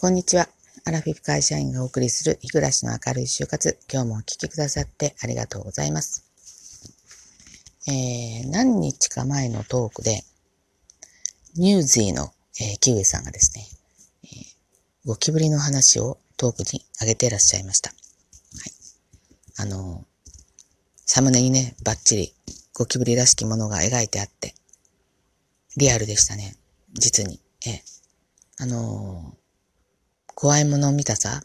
こんにちは。アラフィフ会社員がお送りする日暮らしの明るい就活。今日もお聞きくださってありがとうございます。えー、何日か前のトークで、ニュージーの、えー、キウイさんがですね、えー、ゴキブリの話をトークに上げていらっしゃいました。はい。あのサムネにね、バッチリゴキブリらしきものが描いてあって、リアルでしたね。実に。ええ。あの、怖いものを見たさ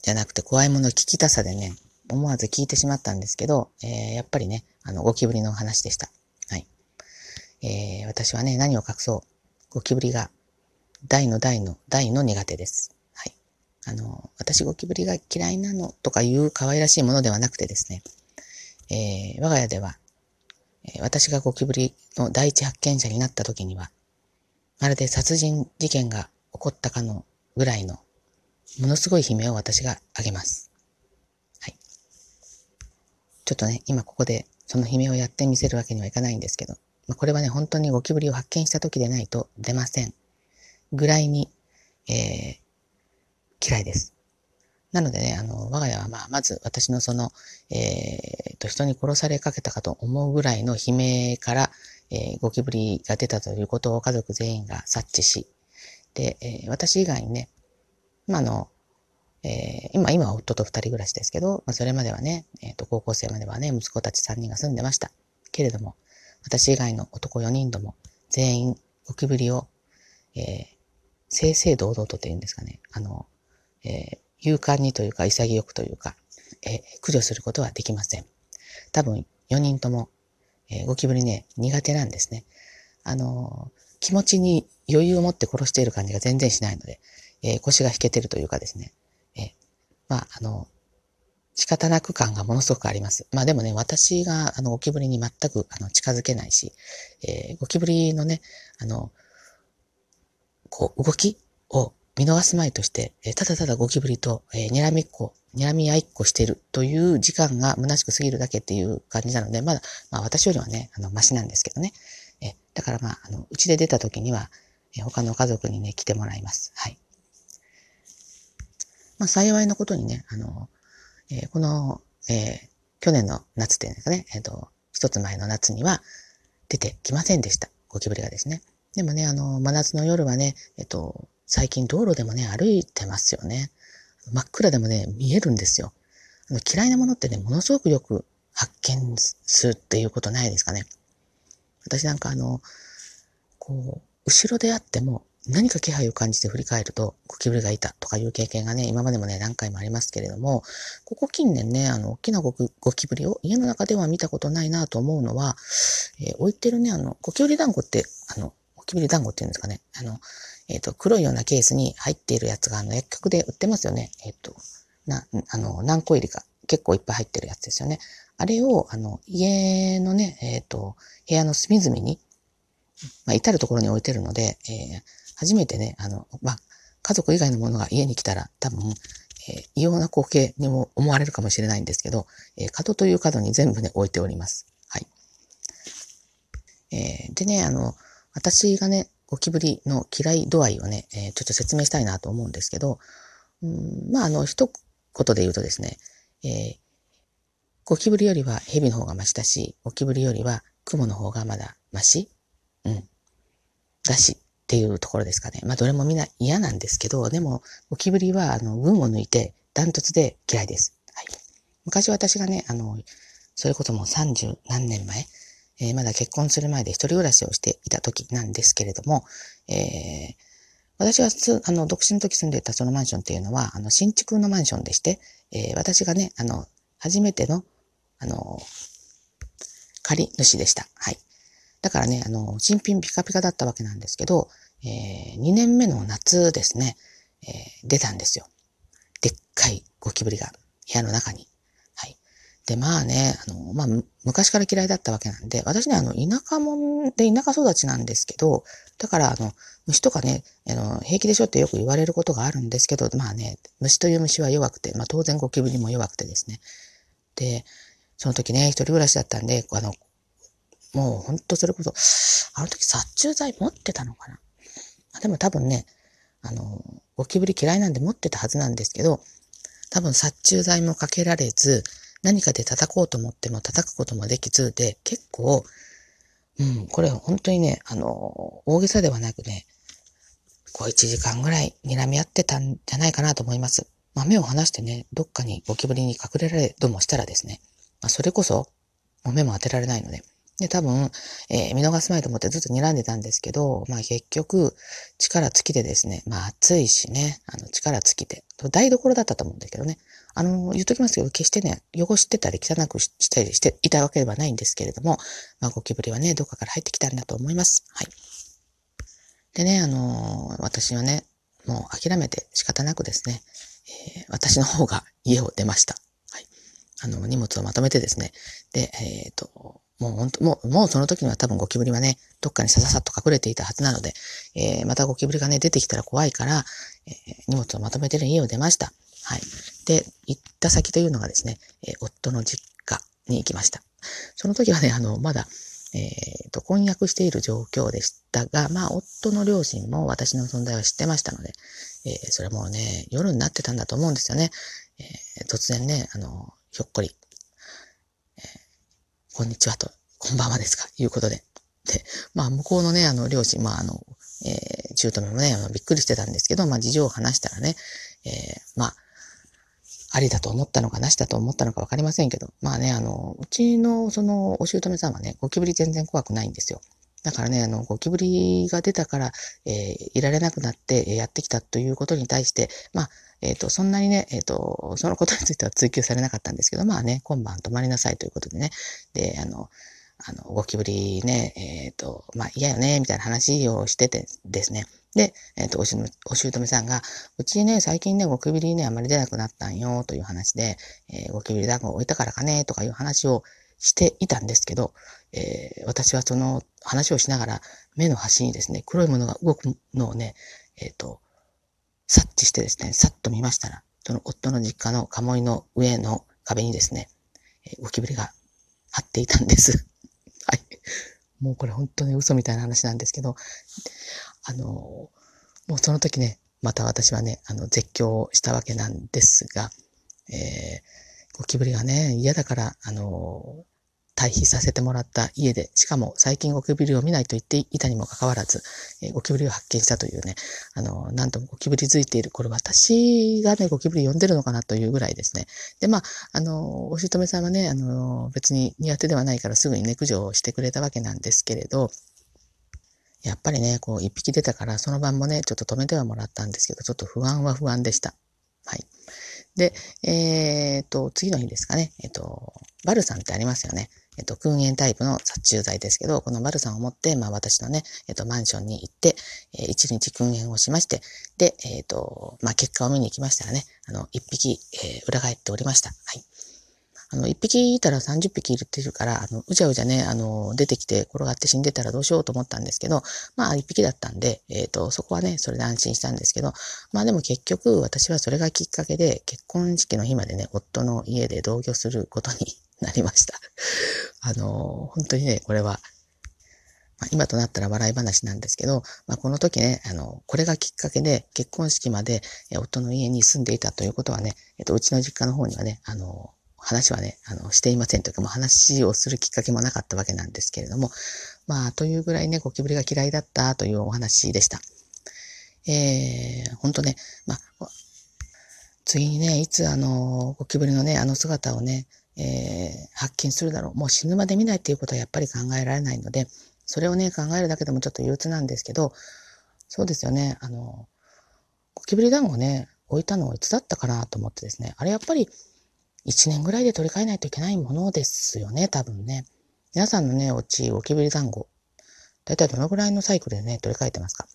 じゃなくて怖いもの聞きたさでね、思わず聞いてしまったんですけど、えー、やっぱりね、あの、ゴキブリの話でした。はい。えー、私はね、何を隠そう。ゴキブリが大の大の大の苦手です。はい。あの、私ゴキブリが嫌いなのとかいう可愛らしいものではなくてですね、えー、我が家では、え私がゴキブリの第一発見者になった時には、まるで殺人事件が起こったかのぐらいの、ものすごい悲鳴を私があげます。はい。ちょっとね、今ここでその悲鳴をやってみせるわけにはいかないんですけど、まあ、これはね、本当にゴキブリを発見した時でないと出ません。ぐらいに、えー、嫌いです。なのでね、あの、我が家はまあ、まず私のその、えー、と、人に殺されかけたかと思うぐらいの悲鳴から、えー、ゴキブリが出たということを家族全員が察知し、で、えー、私以外にね、まあ、の、えー、今、今は夫と二人暮らしですけど、まあ、それまではね、えっ、ー、と、高校生まではね、息子たち三人が住んでました。けれども、私以外の男四人とも全員ゴキブリを、えー、正々堂々とっていうんですかね、あの、えー、勇敢にというか潔くというか、えー、駆除することはできません。多分4人とも、えー、ゴキブリね、苦手なんですね。あのー、気持ちに余裕を持って殺している感じが全然しないので、えー、腰が引けてるというかですね、えー、まあ、あの、仕方なく感がものすごくあります。まあでもね、私があのゴキブリに全くあの近づけないし、えー、ゴキブリのね、あの、こう、動きを見逃すまいとして、えただただゴキブリと、えー、睨みっこ、睨み合いっこしてるという時間が虚しく過ぎるだけっていう感じなので、まだ、まあ私よりはね、あの、マシなんですけどね。だからまあ、あの、うちで出た時には、え他の家族にね、来てもらいます。はい。まあ幸いなことにね、あの、えー、この、えー、去年の夏っていうんですかね、えっ、ー、と、一つ前の夏には出てきませんでした。ゴキブリがですね。でもね、あの、真夏の夜はね、えっ、と、最近道路でもね、歩いてますよね。真っ暗でもね、見えるんですよ。あの嫌いなものってね、ものすごくよく発見するっていうことないですかね。私なんかあの、こう、後ろであっても何か気配を感じて振り返るとゴキブリがいたとかいう経験がね、今までもね、何回もありますけれども、ここ近年ね、あの、大きなゴキブリを家の中では見たことないなと思うのは、えー、置いてるね、あの、ゴキブリ団子って、あの、ゴキブリ団子っていうんですかね、あの、えっ、ー、と、黒いようなケースに入っているやつが、あの、薬局で売ってますよね。えっ、ー、と、な、あの、何個入りか、結構いっぱい入ってるやつですよね。あれを、あの、家のね、えっ、ー、と、部屋の隅々に、まあ、至るところに置いてるので、えー、初めてね、あの、まあ、家族以外のものが家に来たら、多分、えー、異様な光景にも思われるかもしれないんですけど、えー、角という角に全部ね、置いております。はい。えー、でね、あの、私がね、ゴキブリの嫌い度合いをね、えー、ちょっと説明したいなと思うんですけど、うん、まあ、あの、一言で言うとですね、えー、ゴキブリよりは蛇の方がマシだし、ゴキブリよりは雲の方がまだマシ？うん。だし、っていうところですかね。まあ、どれもみんな嫌なんですけど、でも、ゴキブリは、あの、群を抜いて、ダントツで嫌いです。はい。昔私がね、あの、それこそもう30何年前、えー、まだ結婚する前で一人暮らしをしていた時なんですけれども、えー、私があの、独身の時住んでいたそのマンションっていうのは、あの、新築のマンションでして、えー、私がね、あの、初めての、あの、借主でした。はい。だからね、あの、新品ピカピカだったわけなんですけど、えー、2年目の夏ですね、えー、出たんですよ。でっかいゴキブリが部屋の中に。で、まあね、あの、まあ、昔から嫌いだったわけなんで、私ね、あの、田舎もんで田舎育ちなんですけど、だから、あの、虫とかね、あの、平気でしょってよく言われることがあるんですけど、まあね、虫という虫は弱くて、まあ当然ゴキブリも弱くてですね。で、その時ね、一人暮らしだったんで、あの、もうほんとそれこそ、あの時殺虫剤持ってたのかな。でも多分ね、あの、ゴキブリ嫌いなんで持ってたはずなんですけど、多分殺虫剤もかけられず、何かで叩こうと思っても叩くこともできずで、結構、うん、これ本当にね、あの、大げさではなくね、こう1時間ぐらい睨み合ってたんじゃないかなと思います。まあ、目を離してね、どっかにゴキブリに隠れられどもしたらですね、まあ、それこそ、もう目も当てられないので、で、多分、えー、見逃すまいと思ってずっと睨んでたんですけど、まあ結局、力尽きてですね、まあ暑いしね、あの力尽きて、台所だったと思うんですけどね、あの、言っときますけど、決してね、汚してたり汚くしたりしていたわけではないんですけれども、まあゴキブリはね、どっかから入ってきたんだと思います。はい。でね、あの、私はね、もう諦めて仕方なくですね、えー、私の方が家を出ました。はい。あの、荷物をまとめてですね、で、えっ、ー、と、もう本当、もう、もうその時には多分ゴキブリはね、どっかにさささっと隠れていたはずなので、えー、またゴキブリがね、出てきたら怖いから、えー、荷物をまとめてる家を出ました。はい。で、行った先というのがですね、えー、夫の実家に行きました。その時はね、あの、まだ、えっ、ー、と、婚約している状況でしたが、まあ、夫の両親も私の存在は知ってましたので、えー、それもね、夜になってたんだと思うんですよね。えー、突然ね、あの、ひょっこり、えこんにちはと、こんばんはですか、いうことで。で、まあ、向こうのね、あの、両親、まあ、あの、えー、中途もね、あの、びっくりしてたんですけど、まあ、事情を話したらね、え、まあ、ありだと思ったのかなしだと思ったのかわかりませんけど、まあね、あの、うちのそのお姑さんはね、ゴキブリ全然怖くないんですよ。だからね、あの、ゴキブリが出たから、えー、いられなくなってやってきたということに対して、まあ、えっ、ー、と、そんなにね、えっ、ー、と、そのことについては追求されなかったんですけど、まあね、今晩泊まりなさいということでね、で、あの、あの、ゴキブリね、えっ、と、まあ嫌よね、みたいな話をしててですね、で、えっ、ー、と、おし、お姑さんが、うちね、最近ね、ゴキブリね、あまり出なくなったんよ、という話で、えー、ゴキブリ団子を置いたからかね、とかいう話をしていたんですけど、えー、私はその話をしながら、目の端にですね、黒いものが動くのをね、えっ、と、察知してですね、さっと見ましたら、その夫の実家の鴨居の上の壁にですね、えゴキブリが張っていたんです。はい。もうこれ本当に嘘みたいな話なんですけど、あの、もうその時ね、また私はね、あの、絶叫したわけなんですが、えー、ゴキブリがね、嫌だから、あの、退避させてもらった家で、しかも最近ゴキブリを見ないと言っていたにもかかわらず、えー、ゴキブリを発見したというね、あの、なんともゴキブリづいている、これ私がね、ゴキブリ呼んでるのかなというぐらいですね。で、まあ、あの、お姑さんはね、あの、別に苦手ではないからすぐにね、駆除をしてくれたわけなんですけれど、やっぱりね、こう一匹出たから、その晩もね、ちょっと止めてはもらったんですけど、ちょっと不安は不安でした。はい。で、えっ、ー、と、次の日ですかね、えっ、と、バルサンってありますよね。えっ、と、訓煙タイプの殺虫剤ですけど、このバルサンを持って、まあ私のね、えっ、と、マンションに行って、えー、一日訓煙をしまして、で、えっ、と、まあ結果を見に行きましたらね、あの、一匹、え裏返っておりました。はい。あの、一匹いたら30匹いるっていうから、あの、うじゃうじゃね、あの、出てきて転がって死んでたらどうしようと思ったんですけど、まあ、一匹だったんで、えっ、ー、と、そこはね、それで安心したんですけど、まあでも結局、私はそれがきっかけで、結婚式の日までね、夫の家で同居することになりました。あの、本当にね、これは、まあ、今となったら笑い話なんですけど、まあ、この時ね、あの、これがきっかけで結婚式まで夫の家に住んでいたということはね、えっと、うちの実家の方にはね、あの、話はね、あの、していませんというか、もう話をするきっかけもなかったわけなんですけれども、まあ、というぐらいね、ゴキブリが嫌いだったというお話でした。えー、ほんとね、まあ、次にね、いつあの、ゴキブリのね、あの姿をね、えー、発見するだろう。もう死ぬまで見ないっていうことはやっぱり考えられないので、それをね、考えるだけでもちょっと憂鬱なんですけど、そうですよね、あの、ゴキブリ団子ね、置いたのはいつだったかなと思ってですね、あれやっぱり1年ぐらいで取り替えないといけないものですよね、多分ね。皆さんのね、おち、ゴキブリ団子。だいたいどのぐらいのサイクルでね、取り替えてますか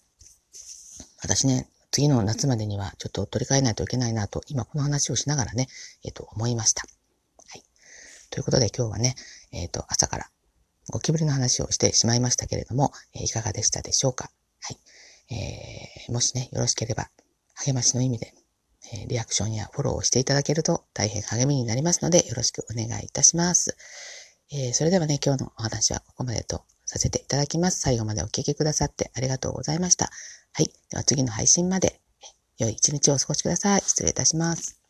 私ね、次の夏までにはちょっと取り替えないといけないなと、今この話をしながらね、えっ、ー、と、思いました。はい。ということで今日はね、えっ、ー、と、朝からゴキブリの話をしてしまいましたけれども、えー、いかがでしたでしょうかはい。えー、もしね、よろしければ、励ましの意味でえリアクションやフォローをしていただけると大変励みになりますのでよろしくお願いいたします。えそれではね、今日のお話はここまでとさせていただきます。最後までお聴きくださってありがとうございました。はい。では次の配信まで良い一日をお過ごしください。失礼いたします。